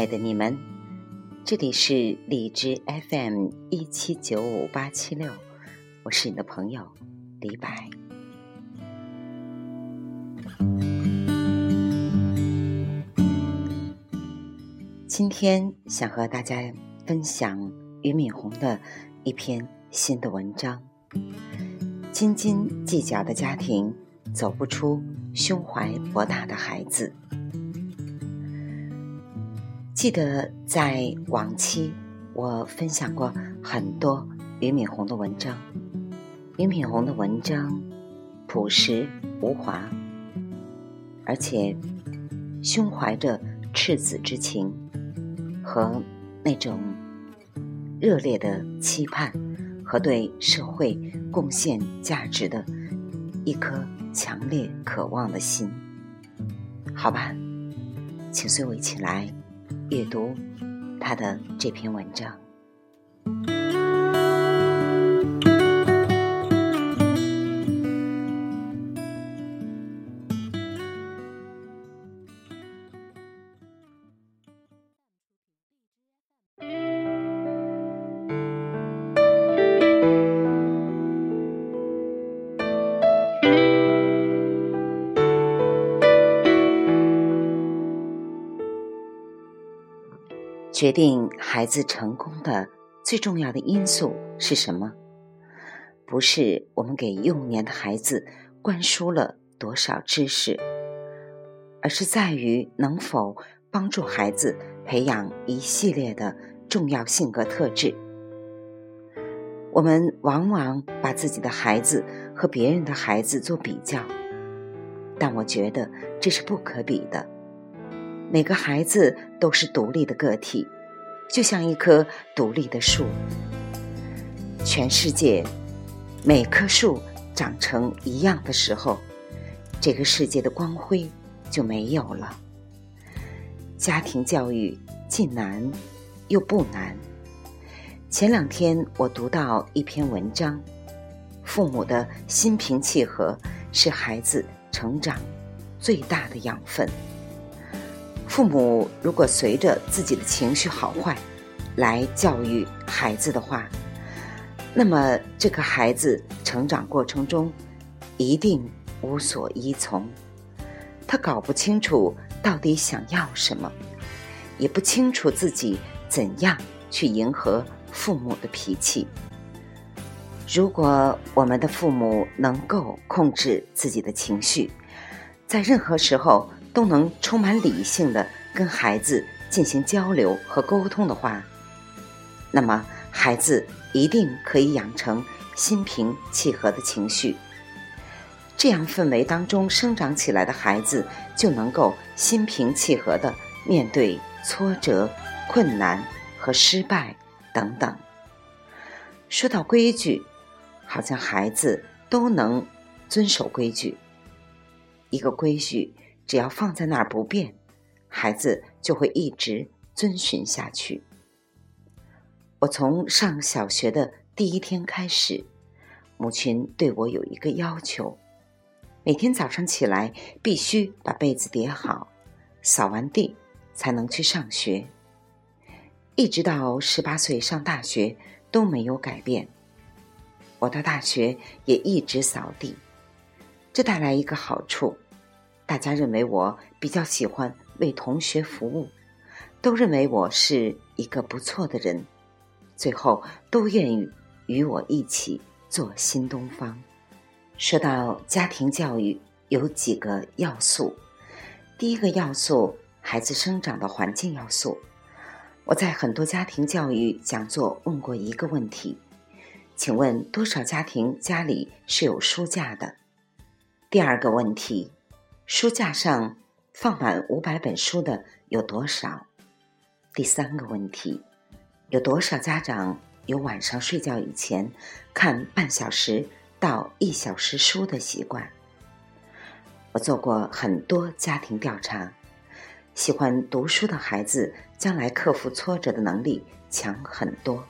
爱的你们，这里是荔枝 FM 一七九五八七六，我是你的朋友李白。今天想和大家分享俞敏洪的一篇新的文章：斤斤计较的家庭，走不出胸怀博大的孩子。记得在往期，我分享过很多俞敏洪的文章。俞敏洪的文章朴实无华，而且胸怀着赤子之情和那种热烈的期盼和对社会贡献价值的一颗强烈渴望的心。好吧，请随我一起来。阅读他的这篇文章。决定孩子成功的最重要的因素是什么？不是我们给幼年的孩子灌输了多少知识，而是在于能否帮助孩子培养一系列的重要性格特质。我们往往把自己的孩子和别人的孩子做比较，但我觉得这是不可比的。每个孩子都是独立的个体，就像一棵独立的树。全世界每棵树长成一样的时候，这个世界的光辉就没有了。家庭教育既难又不难。前两天我读到一篇文章，父母的心平气和是孩子成长最大的养分。父母如果随着自己的情绪好坏来教育孩子的话，那么这个孩子成长过程中一定无所依从。他搞不清楚到底想要什么，也不清楚自己怎样去迎合父母的脾气。如果我们的父母能够控制自己的情绪，在任何时候。都能充满理性的跟孩子进行交流和沟通的话，那么孩子一定可以养成心平气和的情绪。这样氛围当中生长起来的孩子，就能够心平气和的面对挫折、困难和失败等等。说到规矩，好像孩子都能遵守规矩。一个规矩。只要放在那儿不变，孩子就会一直遵循下去。我从上小学的第一天开始，母亲对我有一个要求：每天早上起来必须把被子叠好，扫完地才能去上学。一直到十八岁上大学都没有改变。我到大学也一直扫地，这带来一个好处。大家认为我比较喜欢为同学服务，都认为我是一个不错的人，最后都愿意与我一起做新东方。说到家庭教育，有几个要素。第一个要素，孩子生长的环境要素。我在很多家庭教育讲座问过一个问题，请问多少家庭家里是有书架的？第二个问题。书架上放满五百本书的有多少？第三个问题，有多少家长有晚上睡觉以前看半小时到一小时书的习惯？我做过很多家庭调查，喜欢读书的孩子将来克服挫折的能力强很多。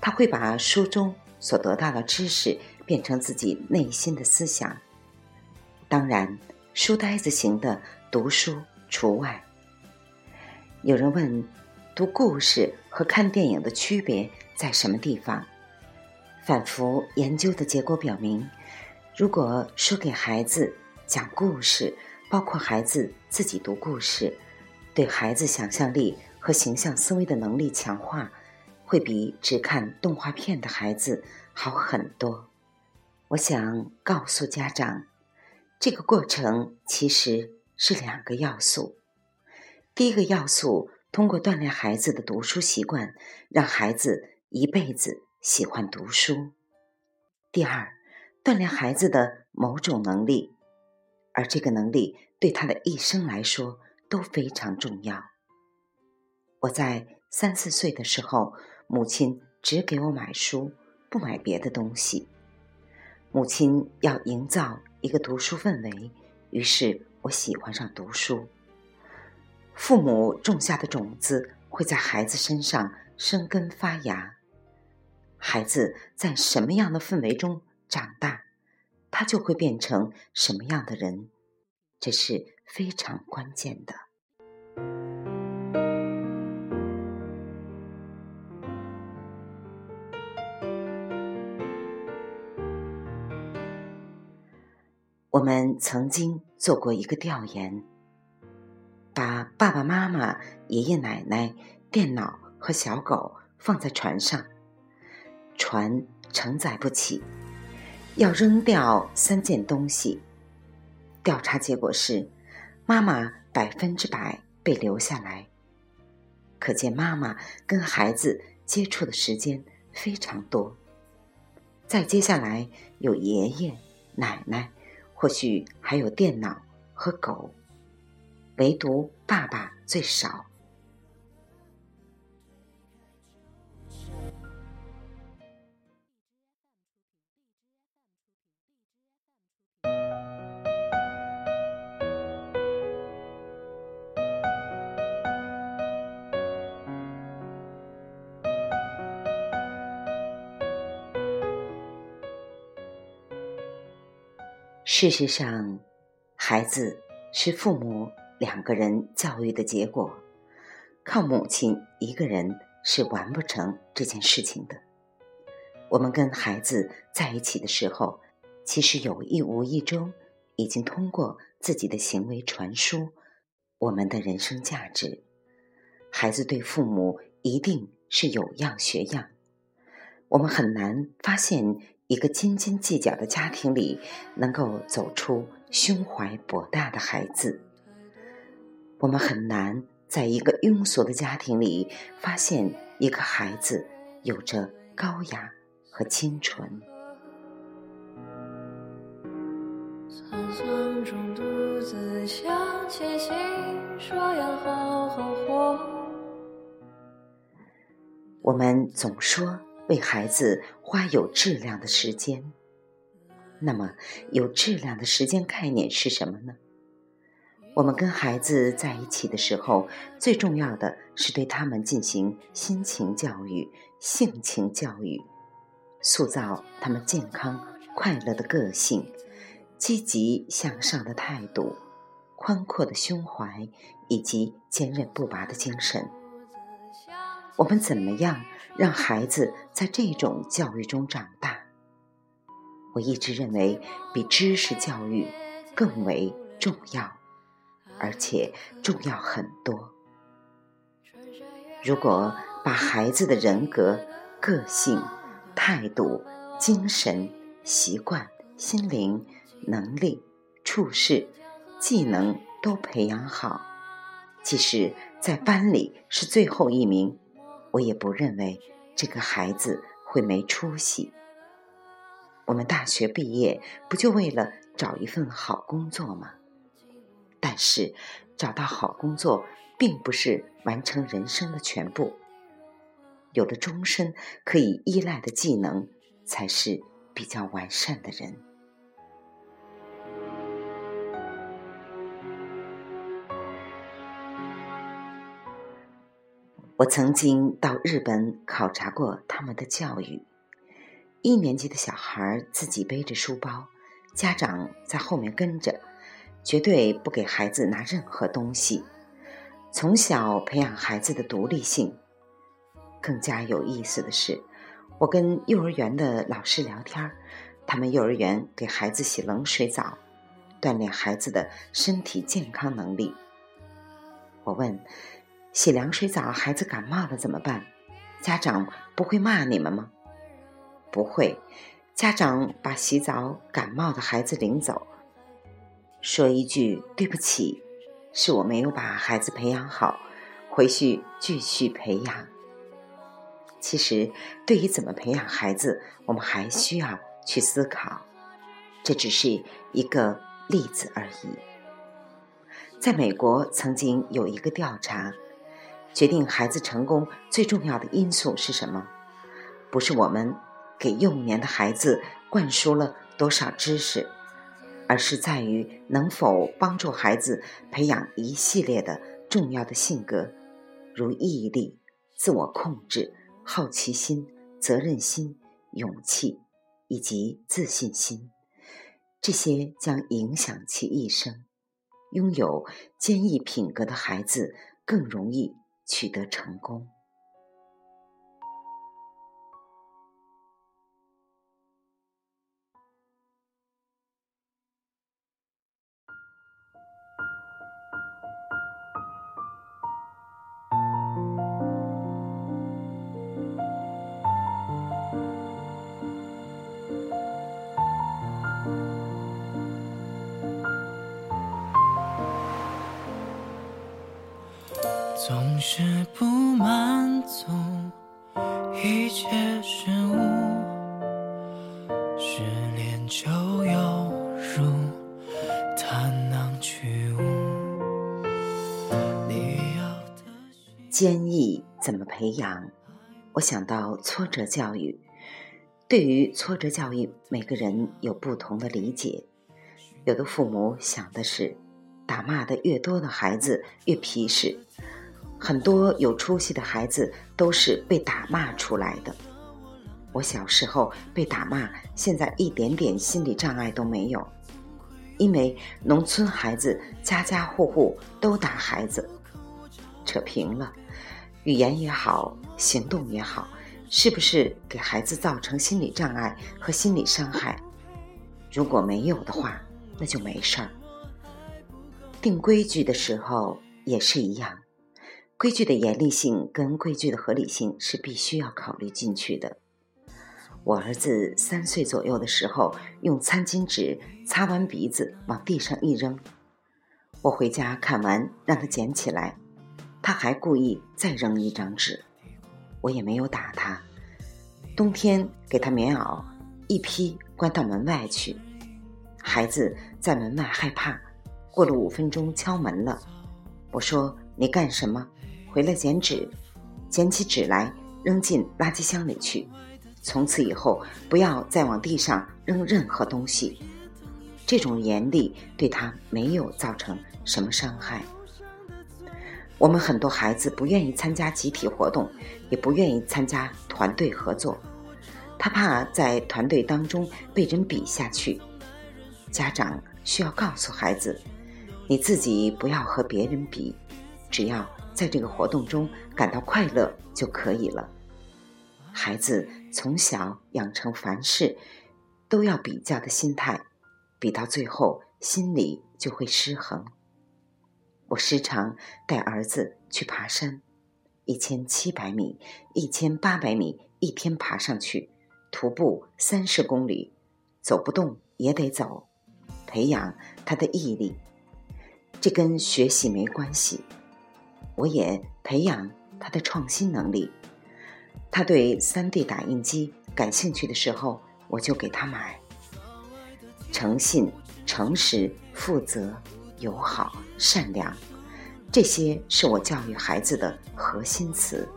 他会把书中所得到的知识变成自己内心的思想。当然。书呆子型的读书除外。有人问，读故事和看电影的区别在什么地方？反复研究的结果表明，如果说给孩子讲故事，包括孩子自己读故事，对孩子想象力和形象思维的能力强化，会比只看动画片的孩子好很多。我想告诉家长，这个过程其实是两个要素。第一个要素，通过锻炼孩子的读书习惯，让孩子一辈子喜欢读书；第二，锻炼孩子的某种能力，而这个能力对他的一生来说都非常重要。我在三四岁的时候，母亲只给我买书，不买别的东西。母亲要营造一个读书氛围，于是我喜欢上读书。父母种下的种子会在孩子身上生根发芽，孩子在什么样的氛围中长大，他就会变成什么样的人，这是非常关键的。我们曾经做过一个调研。把爸爸妈妈、爷爷奶奶、电脑和小狗放在船上，船承载不起，要扔掉三件东西。调查结果是，妈妈百分之百被留下来。可见妈妈跟孩子接触的时间非常多。再接下来有爷爷奶奶，或许还有电脑和狗。唯独爸爸最少。事实上，孩子是父母。两个人教育的结果，靠母亲一个人是完不成这件事情的。我们跟孩子在一起的时候，其实有意无意中已经通过自己的行为传输我们的人生价值。孩子对父母一定是有样学样。我们很难发现一个斤斤计较的家庭里能够走出胸怀博大的孩子。我们很难在一个庸俗的家庭里发现一个孩子有着高雅和清纯。我们总说为孩子花有质量的时间，那么有质量的时间概念是什么呢？我们跟孩子在一起的时候，最重要的是对他们进行心情教育、性情教育，塑造他们健康快乐的个性、积极向上的态度、宽阔的胸怀以及坚韧不拔的精神。我们怎么样让孩子在这种教育中长大？我一直认为，比知识教育更为重要。而且重要很多。如果把孩子的人格、个性、态度、精神、习惯、心灵、能力、处事、技能都培养好，即使在班里是最后一名，我也不认为这个孩子会没出息。我们大学毕业不就为了找一份好工作吗？但是，找到好工作并不是完成人生的全部。有了终身可以依赖的技能，才是比较完善的人。我曾经到日本考察过他们的教育。一年级的小孩自己背着书包，家长在后面跟着。绝对不给孩子拿任何东西。从小培养孩子的独立性。更加有意思的是，我跟幼儿园的老师聊天他们幼儿园给孩子洗冷水澡，锻炼孩子的身体健康能力。我问：洗凉水澡，孩子感冒了怎么办？家长不会骂你们吗？不会，家长把洗澡感冒的孩子领走，说一句对不起，是我没有把孩子培养好，回去继续培养。其实，对于怎么培养孩子，我们还需要去思考。这只是一个例子而已。在美国，曾经有一个调查，决定孩子成功最重要的因素是什么？不是我们给幼年的孩子灌输了多少知识，而是在于能否帮助孩子培养一系列的重要的性格，如毅力、自我控制、好奇心、责任心、勇气以及自信心，这些将影响其一生。拥有坚毅品格的孩子更容易取得成功。是不满足一切事物，失恋就犹如探囊取物。你要的坚毅怎么培养？我想到挫折教育。对于挫折教育，每个人有不同的理解。有的父母想的是，打骂的越多的孩子越皮实。很多有出息的孩子都是被打骂出来的。我小时候被打骂，现在一点点心理障碍都没有，因为农村孩子家家户户都打孩子。扯平了，语言也好，行动也好，是不是给孩子造成心理障碍和心理伤害？如果没有的话，那就没事儿。定规矩的时候也是一样。规矩的严厉性跟规矩的合理性是必须要考虑进去的。我儿子三岁左右的时候，用餐巾纸擦完鼻子往地上一扔，我回家看完让他捡起来，他还故意再扔一张纸，我也没有打他。冬天给他棉袄，一批关到门外去，孩子在门外害怕，过了五分钟敲门了，我说你干什么？回来捡纸，捡起纸来扔进垃圾箱里去。从此以后，不要再往地上扔任何东西。这种严厉对他没有造成什么伤害。我们很多孩子不愿意参加集体活动，也不愿意参加团队合作，他怕在团队当中被人比下去。家长需要告诉孩子：你自己不要和别人比，只要。在这个活动中感到快乐就可以了。孩子从小养成凡事都要比较的心态，比到最后心里就会失衡。我时常带儿子去爬山，一千七百米、一千八百米一天爬上去，徒步三十公里，走不动也得走，培养他的毅力。这跟学习没关系。我也培养他的创新能力。他对 3D 打印机感兴趣的时候，我就给他买。诚信、诚实、负责、友好、善良，这些是我教育孩子的核心词。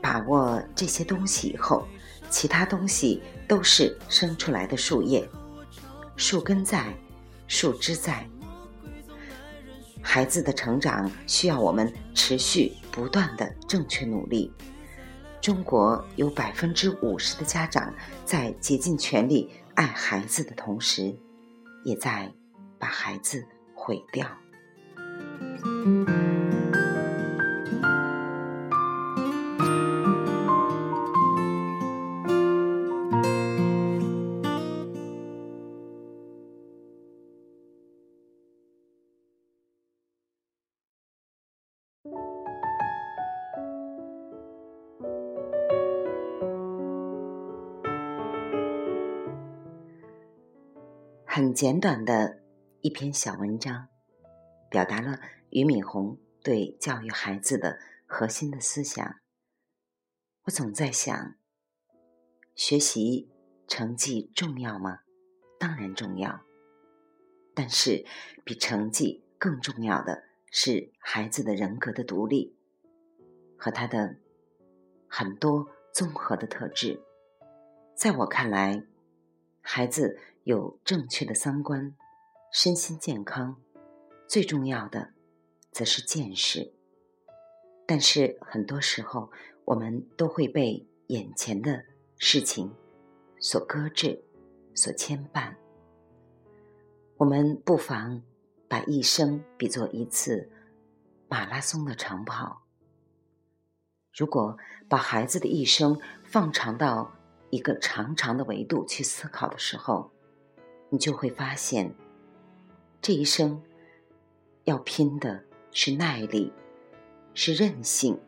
把握这些东西以后，其他东西都是生出来的树叶。树根在，树枝在。孩子的成长需要我们持续不断的正确努力。中国有百分之五十的家长在竭尽全力爱孩子的同时，也在把孩子毁掉。很简短的一篇小文章，表达了俞敏洪对教育孩子的核心的思想。我总在想，学习成绩重要吗？当然重要。但是，比成绩更重要的是孩子的人格的独立和他的很多综合的特质。在我看来，孩子有正确的三观，身心健康，最重要的则是见识。但是很多时候，我们都会被眼前的事情所搁置、所牵绊。我们不妨把一生比作一次马拉松的长跑。如果把孩子的一生放长到一个长长的维度去思考的时候，你就会发现，这一生要拼的是耐力，是韧性，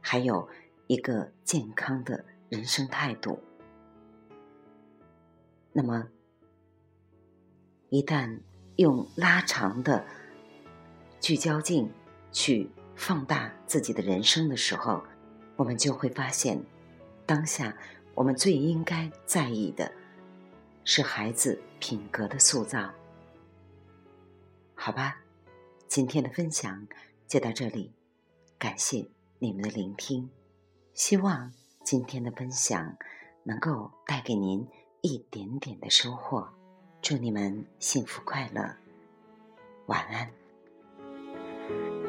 还有一个健康的人生态度。那么，一旦用拉长的聚焦镜去放大自己的人生的时候，我们就会发现，当下我们最应该在意的是孩子品格的塑造。好吧，今天的分享就到这里，感谢你们的聆听，希望今天的分享能够带给您一点点的收获。祝你们幸福快乐，晚安。